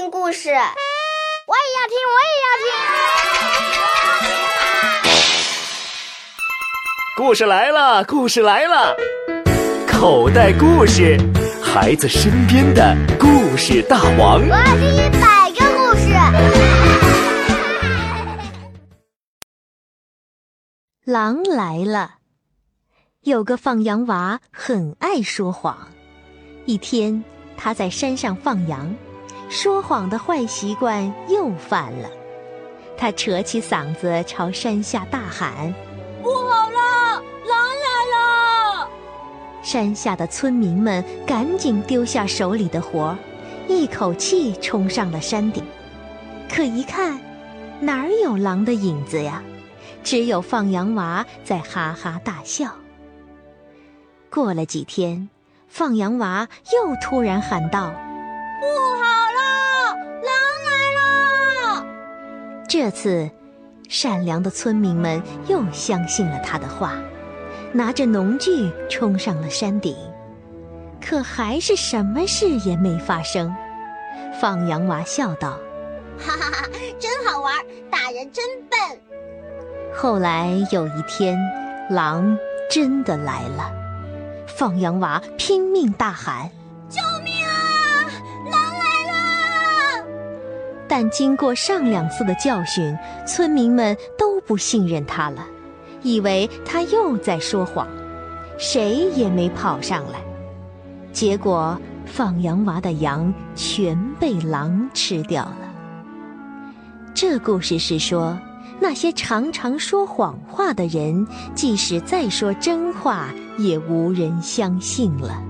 听故事，我也要听，我也要听。故事来了，故事来了，口袋故事，孩子身边的故事大王。我要听一百个故事。狼来了。有个放羊娃很爱说谎。一天，他在山上放羊，说谎的坏习惯又犯了。他扯起嗓子朝山下大喊：“不好了，狼来了！”山下的村民们赶紧丢下手里的活儿，一口气冲上了山顶。可一看，哪儿有狼的影子呀？只有放羊娃在哈哈大笑。过了几天，放羊娃又突然喊道：“这次，善良的村民们又相信了他的话，拿着农具冲上了山顶。可还是什么事也没发生。放羊娃笑道：“哈哈哈，真好玩，大人真笨。”后来有一天，狼真的来了。放羊娃拼命大喊：“但经过上两次的教训，村民们都不信任他了，以为他又在说谎，谁也没跑上来。结果，放羊娃的羊全被狼吃掉了。这故事是说。那些常常说谎话的人，即使再说真话，也无人相信了。